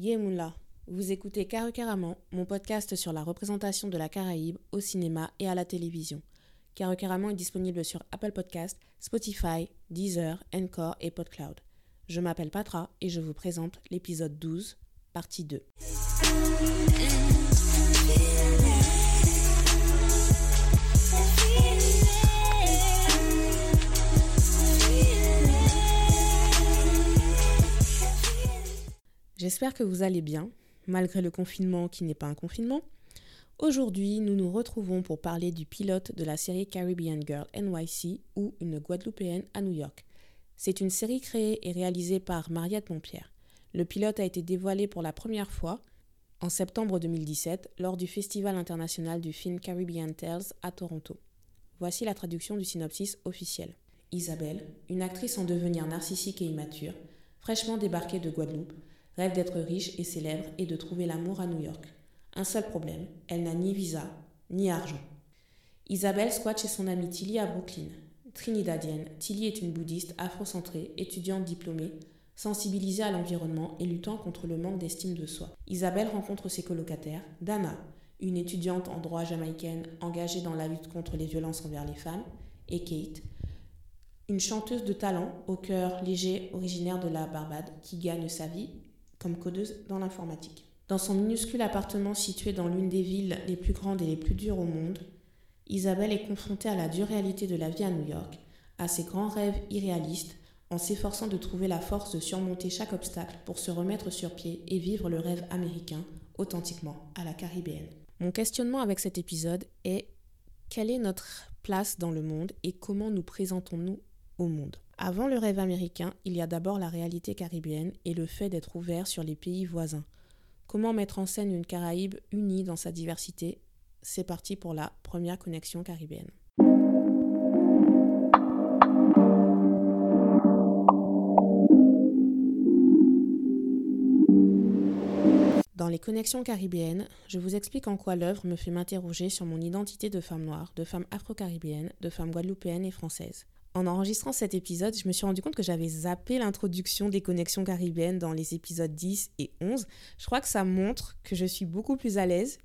Yemoula, vous écoutez Caraman, mon podcast sur la représentation de la Caraïbe au cinéma et à la télévision. Caraman est disponible sur Apple Podcast, Spotify, Deezer, Encore et PodCloud. Je m'appelle Patra et je vous présente l'épisode 12, partie 2. J'espère que vous allez bien, malgré le confinement qui n'est pas un confinement. Aujourd'hui, nous nous retrouvons pour parler du pilote de la série Caribbean Girl NYC ou Une Guadeloupéenne à New York. C'est une série créée et réalisée par Mariette Montpierre. Le pilote a été dévoilé pour la première fois en septembre 2017 lors du Festival international du film Caribbean Tales à Toronto. Voici la traduction du synopsis officiel. Isabelle, une actrice en devenir narcissique et immature, fraîchement débarquée de Guadeloupe, rêve d'être riche et célèbre et de trouver l'amour à New York. Un seul problème, elle n'a ni visa, ni argent. Isabelle squatte chez son amie Tilly à Brooklyn. Trinidadienne, Tilly est une bouddhiste afrocentrée, étudiante diplômée, sensibilisée à l'environnement et luttant contre le manque d'estime de soi. Isabelle rencontre ses colocataires, Dana, une étudiante en droit jamaïcaine engagée dans la lutte contre les violences envers les femmes, et Kate, une chanteuse de talent au cœur léger originaire de la Barbade qui gagne sa vie comme codeuse dans l'informatique. Dans son minuscule appartement situé dans l'une des villes les plus grandes et les plus dures au monde, Isabelle est confrontée à la dure réalité de la vie à New York, à ses grands rêves irréalistes, en s'efforçant de trouver la force de surmonter chaque obstacle pour se remettre sur pied et vivre le rêve américain authentiquement à la caribéenne. Mon questionnement avec cet épisode est quelle est notre place dans le monde et comment nous présentons-nous au monde? Avant le rêve américain, il y a d'abord la réalité caribéenne et le fait d'être ouvert sur les pays voisins. Comment mettre en scène une Caraïbe unie dans sa diversité? C'est parti pour la première connexion caribéenne. Dans les connexions caribéennes, je vous explique en quoi l'œuvre me fait m'interroger sur mon identité de femme noire, de femme afro-caribéenne, de femme guadeloupéenne et française. En enregistrant cet épisode, je me suis rendu compte que j'avais zappé l'introduction des connexions caribéennes dans les épisodes 10 et 11. Je crois que ça montre que je suis beaucoup plus à l'aise,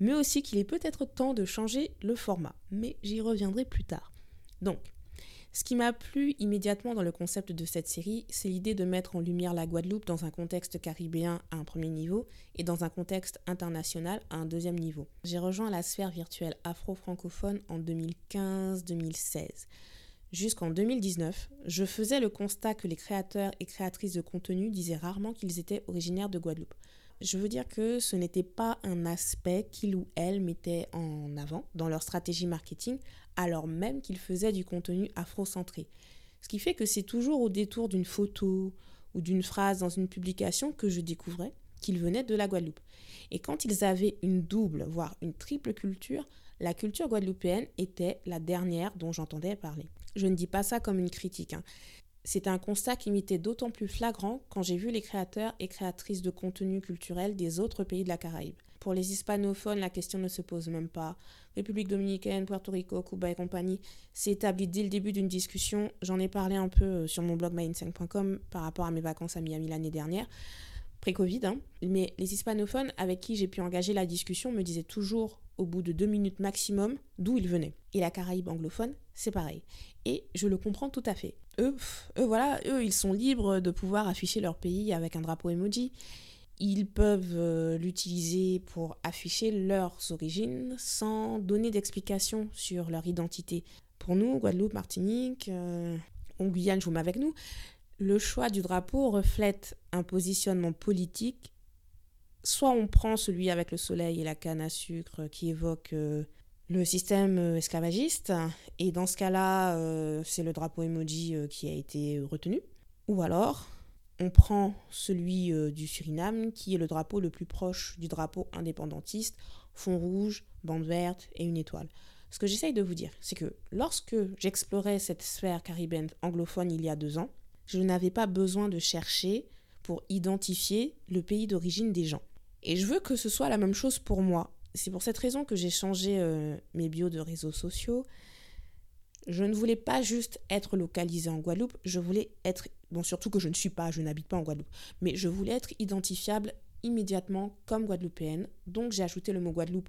mais aussi qu'il est peut-être temps de changer le format. Mais j'y reviendrai plus tard. Donc, ce qui m'a plu immédiatement dans le concept de cette série, c'est l'idée de mettre en lumière la Guadeloupe dans un contexte caribéen à un premier niveau et dans un contexte international à un deuxième niveau. J'ai rejoint la sphère virtuelle afro-francophone en 2015-2016. Jusqu'en 2019, je faisais le constat que les créateurs et créatrices de contenu disaient rarement qu'ils étaient originaires de Guadeloupe. Je veux dire que ce n'était pas un aspect qu'ils ou elles mettaient en avant dans leur stratégie marketing, alors même qu'ils faisaient du contenu afro-centré. Ce qui fait que c'est toujours au détour d'une photo ou d'une phrase dans une publication que je découvrais qu'ils venaient de la Guadeloupe. Et quand ils avaient une double, voire une triple culture, la culture guadeloupéenne était la dernière dont j'entendais parler. Je ne dis pas ça comme une critique. Hein. C'est un constat qui m'était d'autant plus flagrant quand j'ai vu les créateurs et créatrices de contenu culturel des autres pays de la Caraïbe. Pour les hispanophones, la question ne se pose même pas. République dominicaine, Puerto Rico, Cuba et compagnie, c'est établi dès le début d'une discussion. J'en ai parlé un peu euh, sur mon blog my5.com par rapport à mes vacances à Miami l'année dernière, pré-Covid. Hein. Mais les hispanophones avec qui j'ai pu engager la discussion me disaient toujours au bout de deux minutes maximum d'où ils venaient. Et la Caraïbe anglophone, c'est pareil. Et je le comprends tout à fait. Eux, voilà, eux, ils sont libres de pouvoir afficher leur pays avec un drapeau emoji. Ils peuvent euh, l'utiliser pour afficher leurs origines sans donner d'explication sur leur identité. Pour nous, Guadeloupe, Martinique, euh, Guyane, je vous avec nous, le choix du drapeau reflète un positionnement politique soit on prend celui avec le soleil et la canne à sucre qui évoque euh, le système euh, esclavagiste, et dans ce cas-là, euh, c'est le drapeau emoji qui a été retenu, ou alors on prend celui du Suriname qui est le drapeau le plus proche du drapeau indépendantiste, fond rouge, bande verte et une étoile. Ce que j'essaye de vous dire, c'est que lorsque j'explorais cette sphère caribéenne anglophone il y a deux ans, je n'avais pas besoin de chercher pour identifier le pays d'origine des gens. Et je veux que ce soit la même chose pour moi. C'est pour cette raison que j'ai changé euh, mes bios de réseaux sociaux. Je ne voulais pas juste être localisée en Guadeloupe, je voulais être, bon surtout que je ne suis pas, je n'habite pas en Guadeloupe, mais je voulais être identifiable immédiatement comme guadeloupéenne, donc j'ai ajouté le mot Guadeloupe.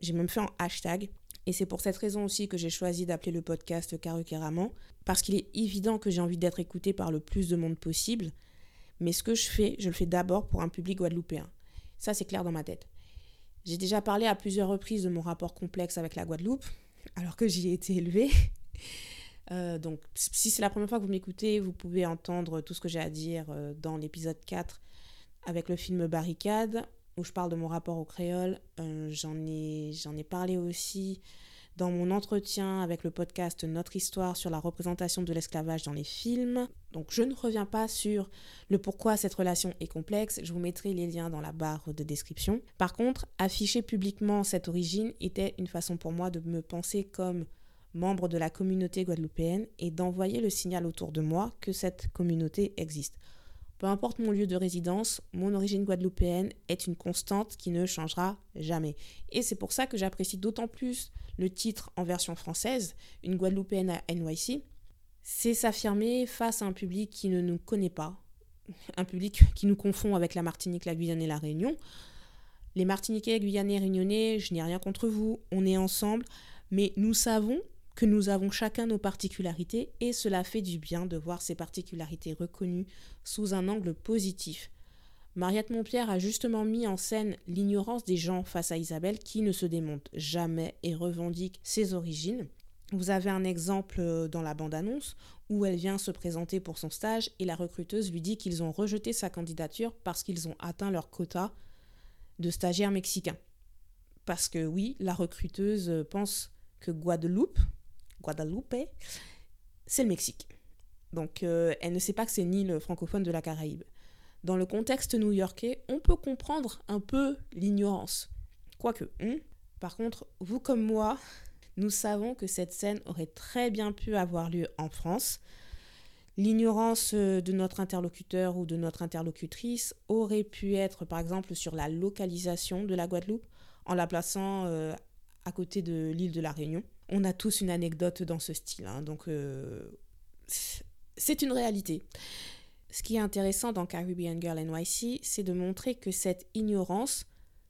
J'ai même fait un hashtag. Et c'est pour cette raison aussi que j'ai choisi d'appeler le podcast Caruqueraman, parce qu'il est évident que j'ai envie d'être écouté par le plus de monde possible. Mais ce que je fais, je le fais d'abord pour un public guadeloupéen. Ça, c'est clair dans ma tête. J'ai déjà parlé à plusieurs reprises de mon rapport complexe avec la Guadeloupe, alors que j'y ai été élevée. Euh, donc, si c'est la première fois que vous m'écoutez, vous pouvez entendre tout ce que j'ai à dire euh, dans l'épisode 4 avec le film Barricade, où je parle de mon rapport au créole. Euh, j'en ai parlé aussi dans mon entretien avec le podcast Notre Histoire sur la représentation de l'esclavage dans les films. Donc je ne reviens pas sur le pourquoi cette relation est complexe, je vous mettrai les liens dans la barre de description. Par contre, afficher publiquement cette origine était une façon pour moi de me penser comme membre de la communauté guadeloupéenne et d'envoyer le signal autour de moi que cette communauté existe. Peu importe mon lieu de résidence, mon origine guadeloupéenne est une constante qui ne changera jamais. Et c'est pour ça que j'apprécie d'autant plus le titre en version française, Une Guadeloupéenne à NYC. C'est s'affirmer face à un public qui ne nous connaît pas, un public qui nous confond avec la Martinique, la Guyane et la Réunion. Les Martiniquais, Guyanais, Réunionnais, je n'ai rien contre vous, on est ensemble, mais nous savons que nous avons chacun nos particularités et cela fait du bien de voir ces particularités reconnues sous un angle positif. Mariette Montpierre a justement mis en scène l'ignorance des gens face à Isabelle qui ne se démonte jamais et revendique ses origines. Vous avez un exemple euh, dans la bande-annonce où elle vient se présenter pour son stage et la recruteuse lui dit qu'ils ont rejeté sa candidature parce qu'ils ont atteint leur quota de stagiaires mexicains. Parce que oui, la recruteuse pense que Guadeloupe, Guadalupe, c'est le Mexique. Donc euh, elle ne sait pas que c'est ni le francophone de la Caraïbe. Dans le contexte new-yorkais, on peut comprendre un peu l'ignorance. Quoique, hein. par contre, vous comme moi, nous savons que cette scène aurait très bien pu avoir lieu en France. L'ignorance euh, de notre interlocuteur ou de notre interlocutrice aurait pu être par exemple sur la localisation de la Guadeloupe en la plaçant euh, à côté de l'île de la Réunion. On a tous une anecdote dans ce style, hein, donc euh, c'est une réalité. Ce qui est intéressant dans Caribbean Girl NYC, c'est de montrer que cette ignorance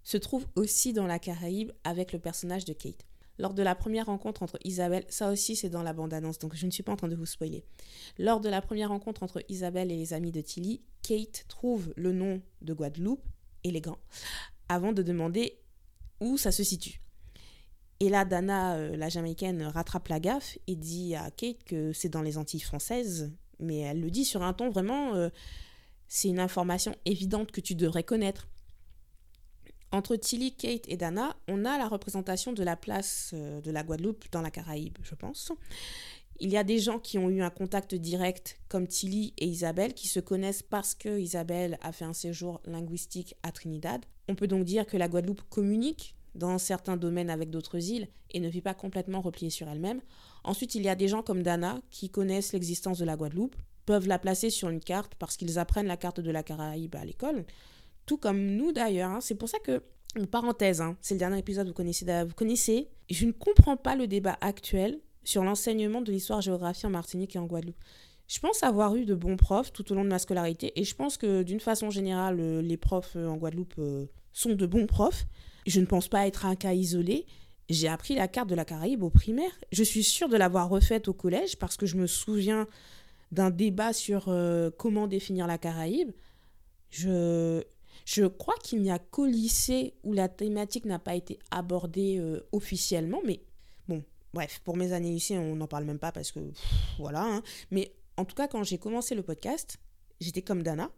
se trouve aussi dans la Caraïbe avec le personnage de Kate. Lors de la première rencontre entre Isabelle, ça aussi c'est dans la bande-annonce, donc je ne suis pas en train de vous spoiler. Lors de la première rencontre entre Isabelle et les amis de Tilly, Kate trouve le nom de Guadeloupe, élégant, avant de demander où ça se situe. Et là, Dana, euh, la Jamaïcaine, rattrape la gaffe et dit à Kate que c'est dans les Antilles françaises, mais elle le dit sur un ton vraiment... Euh, c'est une information évidente que tu devrais connaître. Entre Tilly, Kate et Dana, on a la représentation de la place euh, de la Guadeloupe dans la Caraïbe, je pense. Il y a des gens qui ont eu un contact direct, comme Tilly et Isabelle, qui se connaissent parce que Isabelle a fait un séjour linguistique à Trinidad. On peut donc dire que la Guadeloupe communique dans certains domaines avec d'autres îles et ne vit pas complètement repliée sur elle-même. Ensuite, il y a des gens comme Dana qui connaissent l'existence de la Guadeloupe, peuvent la placer sur une carte parce qu'ils apprennent la carte de la Caraïbe à l'école, tout comme nous d'ailleurs. Hein. C'est pour ça que, une parenthèse, hein, c'est le dernier épisode, vous connaissez, vous connaissez, je ne comprends pas le débat actuel sur l'enseignement de l'histoire-géographie en Martinique et en Guadeloupe. Je pense avoir eu de bons profs tout au long de ma scolarité et je pense que d'une façon générale, euh, les profs euh, en Guadeloupe euh, sont de bons profs. Je ne pense pas être un cas isolé. J'ai appris la carte de la Caraïbe au primaire. Je suis sûre de l'avoir refaite au collège parce que je me souviens d'un débat sur euh, comment définir la Caraïbe. Je, je crois qu'il n'y a qu'au lycée où la thématique n'a pas été abordée euh, officiellement, mais bon, bref, pour mes années lycée, on n'en parle même pas parce que voilà. Hein. Mais en tout cas, quand j'ai commencé le podcast, j'étais comme Dana.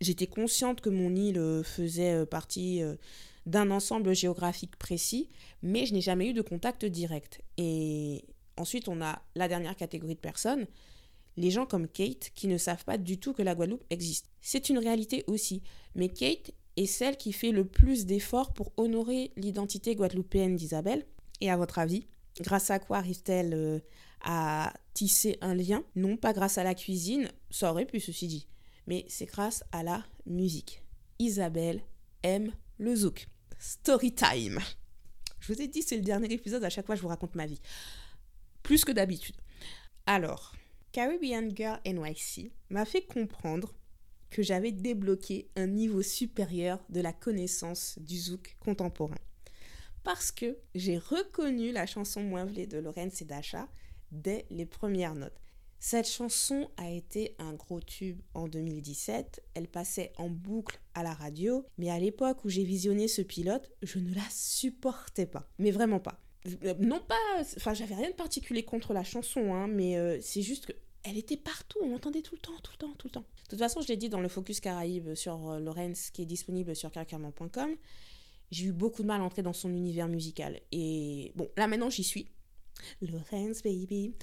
J'étais consciente que mon île euh, faisait partie d'un ensemble géographique précis, mais je n'ai jamais eu de contact direct. Et ensuite, on a la dernière catégorie de personnes, les gens comme Kate qui ne savent pas du tout que la Guadeloupe existe. C'est une réalité aussi, mais Kate est celle qui fait le plus d'efforts pour honorer l'identité guadeloupéenne d'Isabelle. Et à votre avis, grâce à quoi arrive-t-elle euh, à tisser un lien? Non pas grâce à la cuisine, ça aurait pu ceci dit, mais c'est grâce à la musique. Isabelle aime le zouk. Story time. Je vous ai dit, c'est le dernier épisode, à chaque fois je vous raconte ma vie. Plus que d'habitude. Alors, Caribbean Girl NYC m'a fait comprendre que j'avais débloqué un niveau supérieur de la connaissance du zouk contemporain. Parce que j'ai reconnu la chanson Moinvelée de Lorenz et Dasha dès les premières notes. Cette chanson a été un gros tube en 2017. Elle passait en boucle à la radio, mais à l'époque où j'ai visionné ce pilote, je ne la supportais pas. Mais vraiment pas. Euh, non pas, enfin j'avais rien de particulier contre la chanson, hein, mais euh, c'est juste que elle était partout, on l'entendait tout le temps, tout le temps, tout le temps. De toute façon, je l'ai dit dans le Focus Caraïbe sur euh, Lorenz, qui est disponible sur carcarman.com, j'ai eu beaucoup de mal à entrer dans son univers musical. Et bon, là maintenant j'y suis. Lorenz, baby.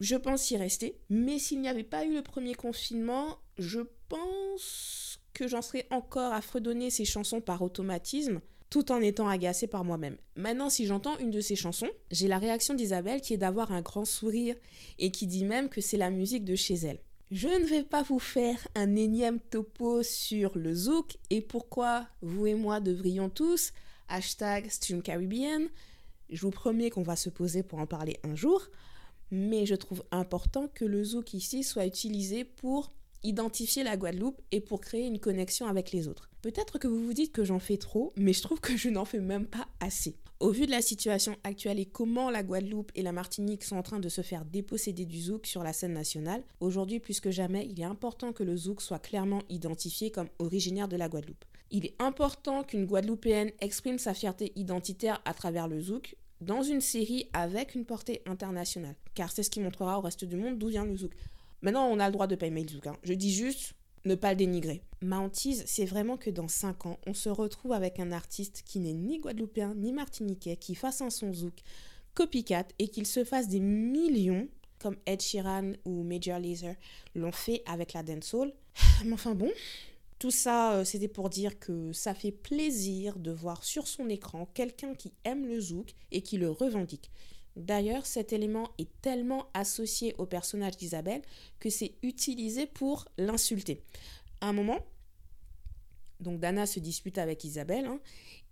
Je pense y rester. Mais s'il n'y avait pas eu le premier confinement, je pense que j'en serais encore à fredonner ces chansons par automatisme tout en étant agacée par moi-même. Maintenant, si j'entends une de ces chansons, j'ai la réaction d'Isabelle qui est d'avoir un grand sourire et qui dit même que c'est la musique de chez elle. Je ne vais pas vous faire un énième topo sur le zouk et pourquoi vous et moi devrions tous hashtag Stream Caribbean. Je vous promets qu'on va se poser pour en parler un jour mais je trouve important que le zouk ici soit utilisé pour identifier la Guadeloupe et pour créer une connexion avec les autres. Peut-être que vous vous dites que j'en fais trop, mais je trouve que je n'en fais même pas assez. Au vu de la situation actuelle et comment la Guadeloupe et la Martinique sont en train de se faire déposséder du zouk sur la scène nationale, aujourd'hui plus que jamais, il est important que le zouk soit clairement identifié comme originaire de la Guadeloupe. Il est important qu'une Guadeloupéenne exprime sa fierté identitaire à travers le zouk, dans une série avec une portée internationale. Car c'est ce qui montrera au reste du monde d'où vient le zouk. Maintenant, on a le droit de pas aimer le zouk. Hein. Je dis juste ne pas le dénigrer. Ma hantise, c'est vraiment que dans 5 ans, on se retrouve avec un artiste qui n'est ni guadeloupéen ni martiniquais, qui fasse un son zouk copycat et qu'il se fasse des millions comme Ed Sheeran ou Major Lazer l'ont fait avec la dancehall. Mais enfin bon, tout ça, euh, c'était pour dire que ça fait plaisir de voir sur son écran quelqu'un qui aime le zouk et qui le revendique. D'ailleurs, cet élément est tellement associé au personnage d'Isabelle que c'est utilisé pour l'insulter. À un moment, donc Dana se dispute avec Isabelle hein,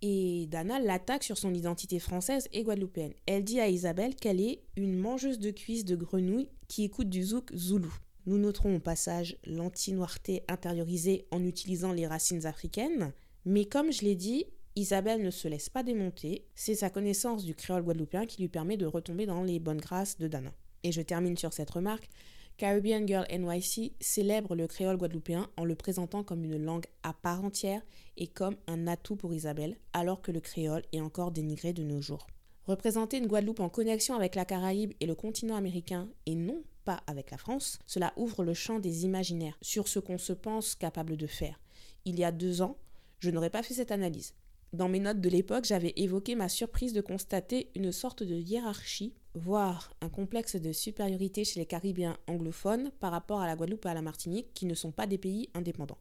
et Dana l'attaque sur son identité française et guadeloupéenne. Elle dit à Isabelle qu'elle est une mangeuse de cuisses de grenouille qui écoute du zouk zoulou. Nous noterons au passage l'anti-noirté intériorisée en utilisant les racines africaines, mais comme je l'ai dit, Isabelle ne se laisse pas démonter, c'est sa connaissance du créole guadeloupéen qui lui permet de retomber dans les bonnes grâces de Dana. Et je termine sur cette remarque. Caribbean Girl NYC célèbre le créole guadeloupéen en le présentant comme une langue à part entière et comme un atout pour Isabelle, alors que le créole est encore dénigré de nos jours. Représenter une Guadeloupe en connexion avec la Caraïbe et le continent américain et non avec la France, cela ouvre le champ des imaginaires sur ce qu'on se pense capable de faire. Il y a deux ans, je n'aurais pas fait cette analyse. Dans mes notes de l'époque, j'avais évoqué ma surprise de constater une sorte de hiérarchie, voire un complexe de supériorité chez les Caribéens anglophones par rapport à la Guadeloupe et à la Martinique, qui ne sont pas des pays indépendants.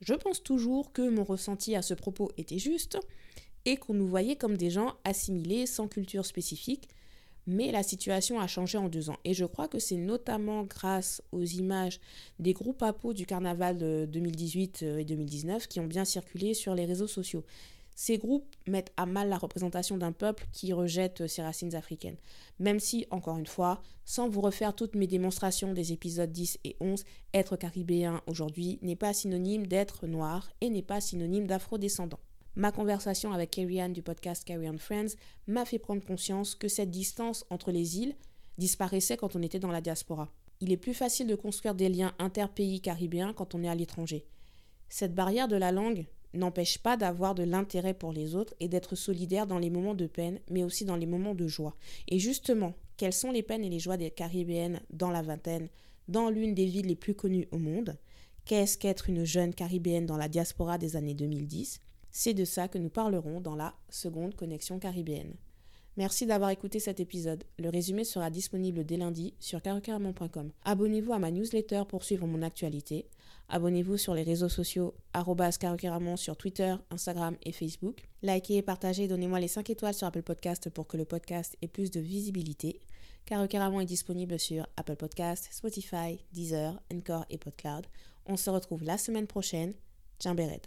Je pense toujours que mon ressenti à ce propos était juste et qu'on nous voyait comme des gens assimilés sans culture spécifique, mais la situation a changé en deux ans. Et je crois que c'est notamment grâce aux images des groupes à peau du carnaval de 2018 euh, et 2019 qui ont bien circulé sur les réseaux sociaux. Ces groupes mettent à mal la représentation d'un peuple qui rejette ses racines africaines. Même si, encore une fois, sans vous refaire toutes mes démonstrations des épisodes 10 et 11, être caribéen aujourd'hui n'est pas synonyme d'être noir et n'est pas synonyme d'afro-descendant. Ma conversation avec Carrie Ann du podcast Carrie Ann Friends m'a fait prendre conscience que cette distance entre les îles disparaissait quand on était dans la diaspora. Il est plus facile de construire des liens interpays caribéens quand on est à l'étranger. Cette barrière de la langue n'empêche pas d'avoir de l'intérêt pour les autres et d'être solidaire dans les moments de peine, mais aussi dans les moments de joie. Et justement, quelles sont les peines et les joies des Caribéennes dans la vingtaine, dans l'une des villes les plus connues au monde? Qu'est-ce qu'être une jeune Caribéenne dans la diaspora des années 2010 c'est de ça que nous parlerons dans la seconde connexion caribéenne. Merci d'avoir écouté cet épisode. Le résumé sera disponible dès lundi sur carocaramon.com. Abonnez-vous à ma newsletter pour suivre mon actualité. Abonnez-vous sur les réseaux sociaux carocaramon sur Twitter, Instagram et Facebook. Likez partagez, donnez-moi les 5 étoiles sur Apple Podcast pour que le podcast ait plus de visibilité. Carocaramon est disponible sur Apple Podcast, Spotify, Deezer, Encore et PodCloud. On se retrouve la semaine prochaine. Bered.